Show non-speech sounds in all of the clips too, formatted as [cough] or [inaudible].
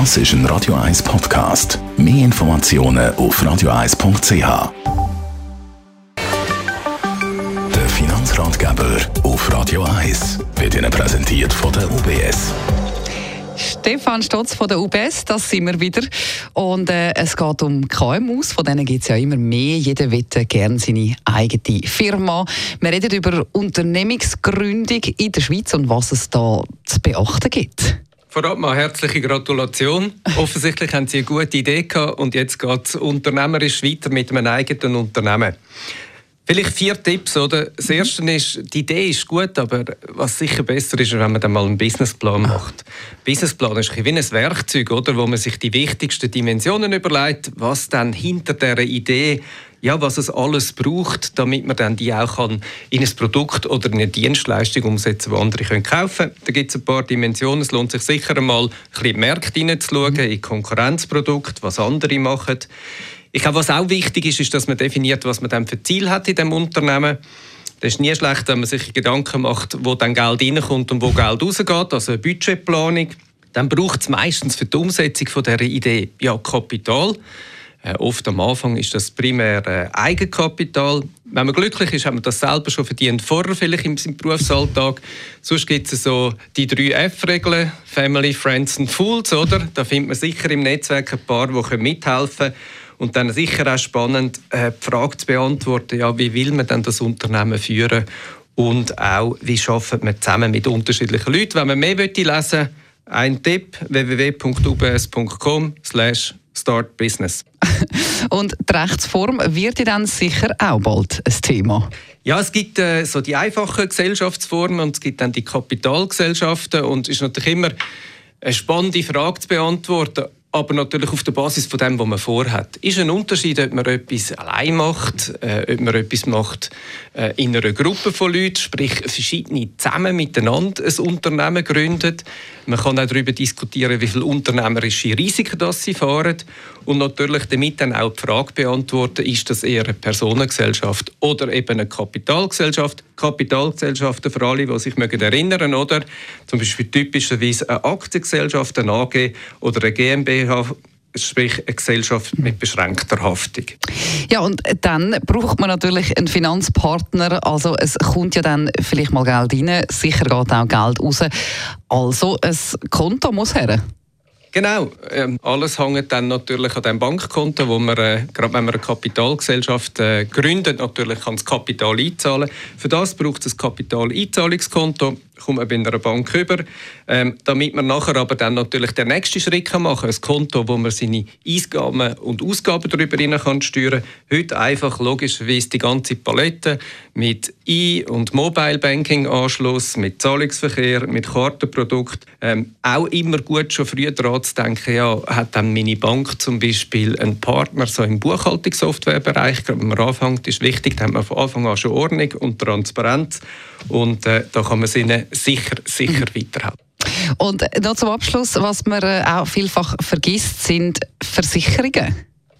Das ist ein Radio 1 Podcast. Mehr Informationen auf radio1.ch. Der Finanzratgeber auf Radio 1 wird Ihnen präsentiert von der UBS. Stefan Stotz von der UBS, das sind wir wieder. Und äh, es geht um KMUs, von denen gibt es ja immer mehr. Jeder will gerne seine eigene Firma. Wir reden über Unternehmensgründung in der Schweiz und was es da zu beachten gibt. Vorab mal herzliche Gratulation. [laughs] Offensichtlich haben Sie eine gute Idee gehabt und jetzt geht es unternehmerisch weiter mit einem eigenen Unternehmen. Vielleicht vier Tipps, oder? Das erste ist, die Idee ist gut, aber was sicher besser ist, wenn man dann mal einen Businessplan macht. Businessplan ist wie ein Werkzeug, oder? Wo man sich die wichtigsten Dimensionen überlegt, was dann hinter der Idee ja, was es alles braucht, damit man dann die auch kann in ein Produkt oder in eine Dienstleistung umsetzen kann, die andere können kaufen können. Da gibt es ein paar Dimensionen. Es lohnt sich sicher einmal, ein bisschen in die Märkte hineinzuschauen, in Konkurrenzprodukte, was andere machen. Ich glaube, was auch wichtig ist, ist, dass man definiert, was man dann für Ziel hat in dem Unternehmen. Das ist nie schlecht, wenn man sich Gedanken macht, wo dann Geld reinkommt und wo Geld rausgeht, also eine Budgetplanung. Dann braucht es meistens für die Umsetzung von dieser Idee ja Kapital. Äh, oft am Anfang ist das primär äh, Eigenkapital. Wenn man glücklich ist, hat man das selber schon verdient, vorher vielleicht seinem Berufsalltag. Sonst gibt es so die drei F-Regeln, Family, Friends and Fools, oder? Da findet man sicher im Netzwerk ein paar, die mithelfen können. Und dann sicher auch spannend, äh, die Frage zu beantworten, ja, wie will man denn das Unternehmen führen und auch, wie schafft man zusammen mit unterschiedlichen Leuten. Wenn man mehr lesen will, ein Tipp, www.ubs.com Start Business. [laughs] und die Rechtsform wird ja dann sicher auch bald ein Thema. Ja, es gibt äh, so die einfachen Gesellschaftsformen und es gibt dann die Kapitalgesellschaften und es ist natürlich immer eine spannende Frage zu beantworten aber natürlich auf der Basis von dem, was man vorhat. Ist ein Unterschied, ob man etwas allein macht, äh, ob man etwas macht äh, in einer Gruppe von Leuten, sprich verschiedene zusammen miteinander ein Unternehmen gründet. Man kann auch darüber diskutieren, wie viele unternehmerische Risiken das sie fahren und natürlich damit dann auch die Frage beantworten, ist das eher eine Personengesellschaft oder eben eine Kapitalgesellschaft. Kapitalgesellschaften für alle, die sich mögen erinnern, oder? Zum Beispiel typischerweise eine Aktiengesellschaft, eine AG oder eine GmbH sprich eine Gesellschaft mit beschränkter Haftung. Ja, und dann braucht man natürlich einen Finanzpartner. Also es kommt ja dann vielleicht mal Geld rein, sicher geht auch Geld raus. Also ein Konto muss her. Genau, ähm, alles hängt dann natürlich an dem Bankkonto, wo man, äh, gerade wenn man eine Kapitalgesellschaft äh, gründet, natürlich kann das Kapital einzahlen. Für das braucht es ein Kapitaleinzahlungskonto kommt man bei einer Bank über, ähm, damit man nachher aber dann natürlich den nächsten Schritt kann machen kann, ein Konto, wo man seine Eingaben und Ausgaben darüber hinein kann steuern. Heute einfach logischerweise die ganze Palette mit E- und Mobile Banking Anschluss, mit Zahlungsverkehr, mit Kartenprodukt. Ähm, auch immer gut schon früh daran zu denken, ja, hat dann meine Bank zum Beispiel einen Partner so im Buchhaltungssoftwarebereich, wenn man anfängt, ist wichtig, da hat man von Anfang an schon Ordnung und Transparenz und äh, da kann man sie sicher, sicher mhm. weiterhelfen. Und noch zum Abschluss, was man äh, auch vielfach vergisst, sind Versicherungen.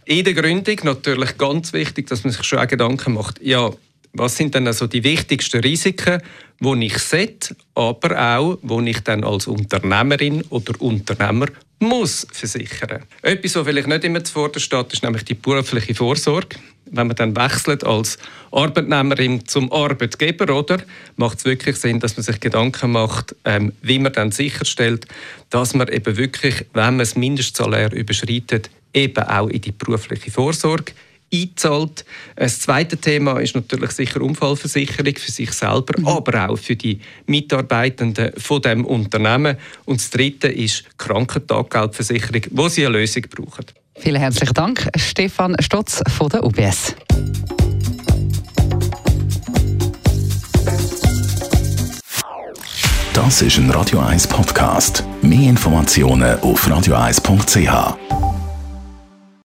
In der Gründung natürlich ganz wichtig, dass man sich schon Gedanken macht, ja, was sind denn also die wichtigsten Risiken, die ich sehe, aber auch, die ich dann als Unternehmerin oder Unternehmer muss versichern. Etwas, was vielleicht nicht immer zuvorderst steht, ist nämlich die berufliche Vorsorge. Wenn man dann wechselt als Arbeitnehmerin zum Arbeitgeber, oder, macht es wirklich Sinn, dass man sich Gedanken macht, ähm, wie man dann sicherstellt, dass man eben wirklich, wenn man das Mindestsalär überschreitet, eben auch in die berufliche Vorsorge einzahlt. Das zweite Thema ist natürlich sicher Unfallversicherung für sich selber, mhm. aber auch für die Mitarbeitenden von dem Unternehmen. Und das dritte ist Krankentaggeldversicherung, wo sie eine Lösung brauchen. Vielen herzlichen Dank, Stefan Stotz von der UBS. Das ist ein Radio 1 Podcast. Mehr Informationen auf radio1.ch.